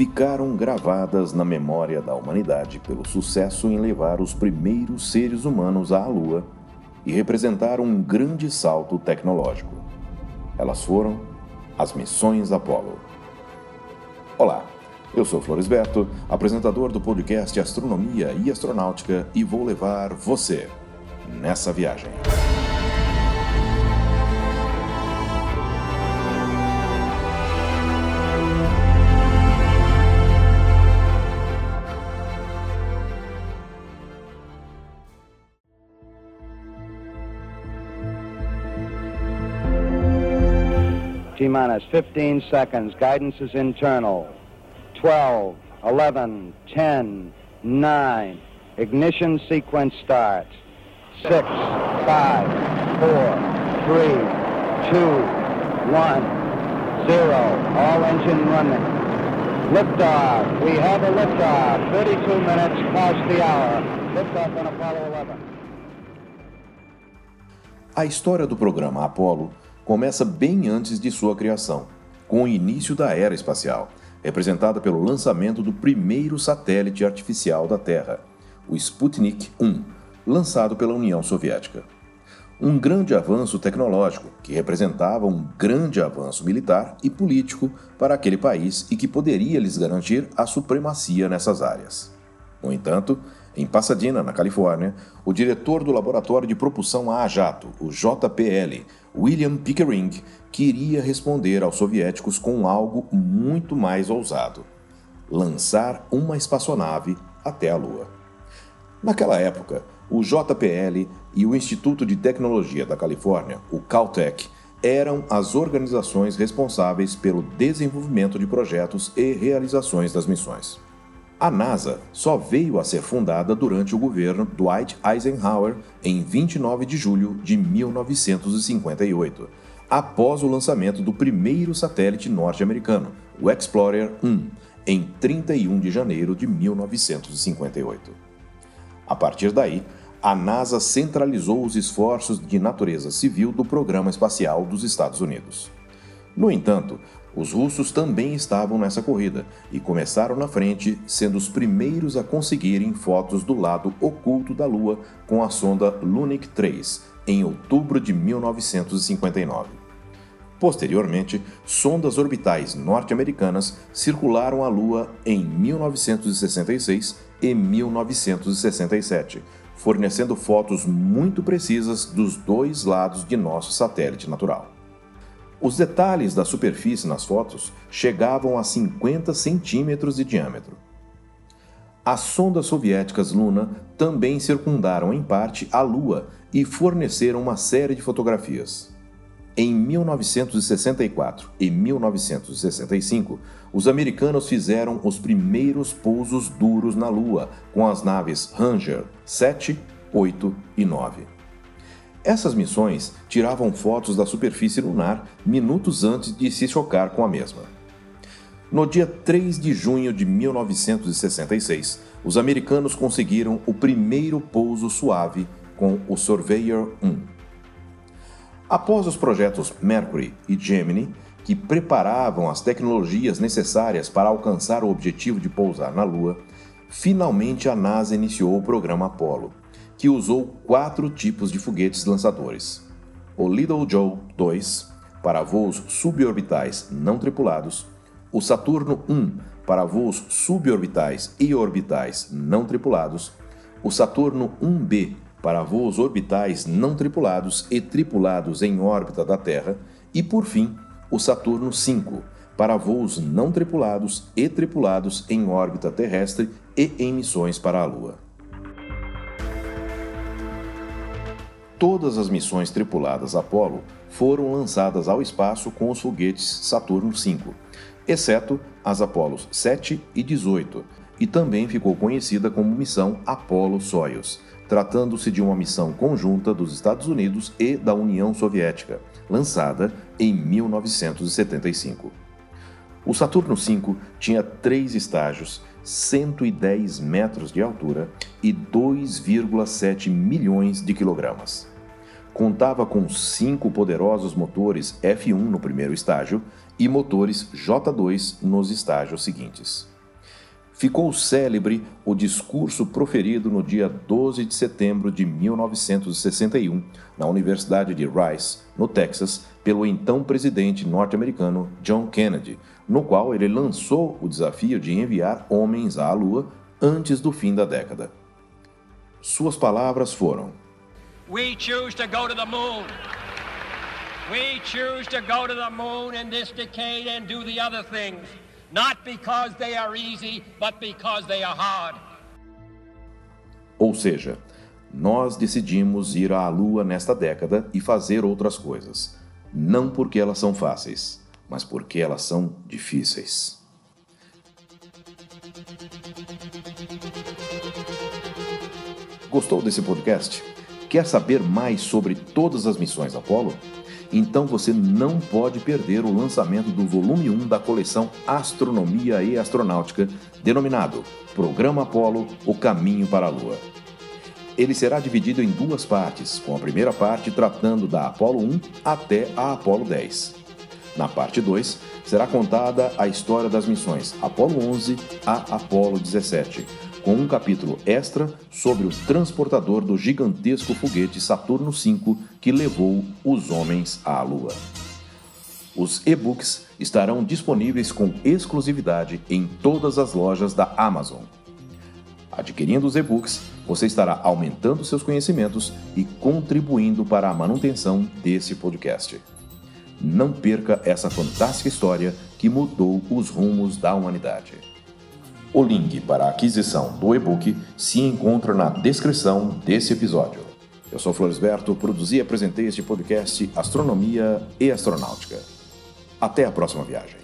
ficaram gravadas na memória da humanidade pelo sucesso em levar os primeiros seres humanos à Lua e representaram um grande salto tecnológico. Elas foram as missões Apollo. Olá, eu sou Floresberto, apresentador do podcast Astronomia e Astronáutica e vou levar você nessa viagem. T minus 15 seconds. Guidance is internal. 12, 11, 10, 9. Ignition sequence starts. 6, 5, 4, 3, 2, 1, 0. All engine running. Liftoff. We have a liftoff. 32 minutes past the hour. Liftoff on Apollo 11. A história do programa Apollo começa bem antes de sua criação, com o início da era espacial, representada pelo lançamento do primeiro satélite artificial da Terra, o Sputnik 1, lançado pela União Soviética. Um grande avanço tecnológico que representava um grande avanço militar e político para aquele país e que poderia lhes garantir a supremacia nessas áreas. No entanto, em Pasadena, na Califórnia, o diretor do Laboratório de Propulsão a Jato, o JPL, William Pickering, queria responder aos soviéticos com algo muito mais ousado: lançar uma espaçonave até a Lua. Naquela época, o JPL e o Instituto de Tecnologia da Califórnia, o Caltech, eram as organizações responsáveis pelo desenvolvimento de projetos e realizações das missões. A NASA só veio a ser fundada durante o governo Dwight Eisenhower em 29 de julho de 1958, após o lançamento do primeiro satélite norte-americano, o Explorer 1, em 31 de janeiro de 1958. A partir daí, a NASA centralizou os esforços de natureza civil do programa espacial dos Estados Unidos. No entanto, os russos também estavam nessa corrida e começaram na frente, sendo os primeiros a conseguirem fotos do lado oculto da Lua com a sonda Lunik 3, em outubro de 1959. Posteriormente, sondas orbitais norte-americanas circularam a Lua em 1966 e 1967, fornecendo fotos muito precisas dos dois lados de nosso satélite natural. Os detalhes da superfície nas fotos chegavam a 50 centímetros de diâmetro. As sondas soviéticas Luna também circundaram em parte a Lua e forneceram uma série de fotografias. Em 1964 e 1965, os americanos fizeram os primeiros pousos duros na Lua com as naves Ranger 7, 8 e 9. Essas missões tiravam fotos da superfície lunar minutos antes de se chocar com a mesma. No dia 3 de junho de 1966, os americanos conseguiram o primeiro pouso suave com o Surveyor 1. Após os projetos Mercury e Gemini, que preparavam as tecnologias necessárias para alcançar o objetivo de pousar na Lua, finalmente a NASA iniciou o programa Apollo que usou quatro tipos de foguetes lançadores: o Little Joe 2 para voos suborbitais não tripulados, o Saturno 1 para voos suborbitais e orbitais não tripulados, o Saturno 1B para voos orbitais não tripulados e tripulados em órbita da Terra, e por fim, o Saturno 5 para voos não tripulados e tripulados em órbita terrestre e em missões para a Lua. Todas as missões tripuladas Apollo foram lançadas ao espaço com os foguetes Saturno V, exceto as Apolos 7 e 18, e também ficou conhecida como missão Apollo-Soyuz, tratando-se de uma missão conjunta dos Estados Unidos e da União Soviética, lançada em 1975. O Saturno V tinha três estágios, 110 metros de altura e 2,7 milhões de quilogramas. contava com cinco poderosos motores F1 no primeiro estágio e motores J2 nos estágios seguintes. Ficou célebre o discurso proferido no dia 12 de setembro de 1961 na Universidade de Rice, no Texas, pelo então presidente norte-americano John Kennedy, no qual ele lançou o desafio de enviar homens à Lua antes do fim da década. Suas palavras foram: We choose to go to the moon. We choose to go to the moon in this decade and do the other things, not because they are easy, but because they are hard. Ou seja, nós decidimos ir à Lua nesta década e fazer outras coisas, não porque elas são fáceis, mas porque elas são difíceis. Gostou desse podcast? Quer saber mais sobre todas as missões Apollo? Então você não pode perder o lançamento do volume 1 da coleção Astronomia e Astronáutica, denominado Programa Apollo O Caminho para a Lua. Ele será dividido em duas partes, com a primeira parte tratando da Apollo 1 até a Apollo 10. Na parte 2, será contada a história das missões Apollo 11 a Apollo 17, com um capítulo extra sobre o transportador do gigantesco foguete Saturno V que levou os homens à Lua. Os e-books estarão disponíveis com exclusividade em todas as lojas da Amazon. Adquirindo os e-books, você estará aumentando seus conhecimentos e contribuindo para a manutenção desse podcast. Não perca essa fantástica história que mudou os rumos da humanidade. O link para a aquisição do e-book se encontra na descrição desse episódio. Eu sou Floresberto, produzi e apresentei este podcast Astronomia e Astronáutica. Até a próxima viagem.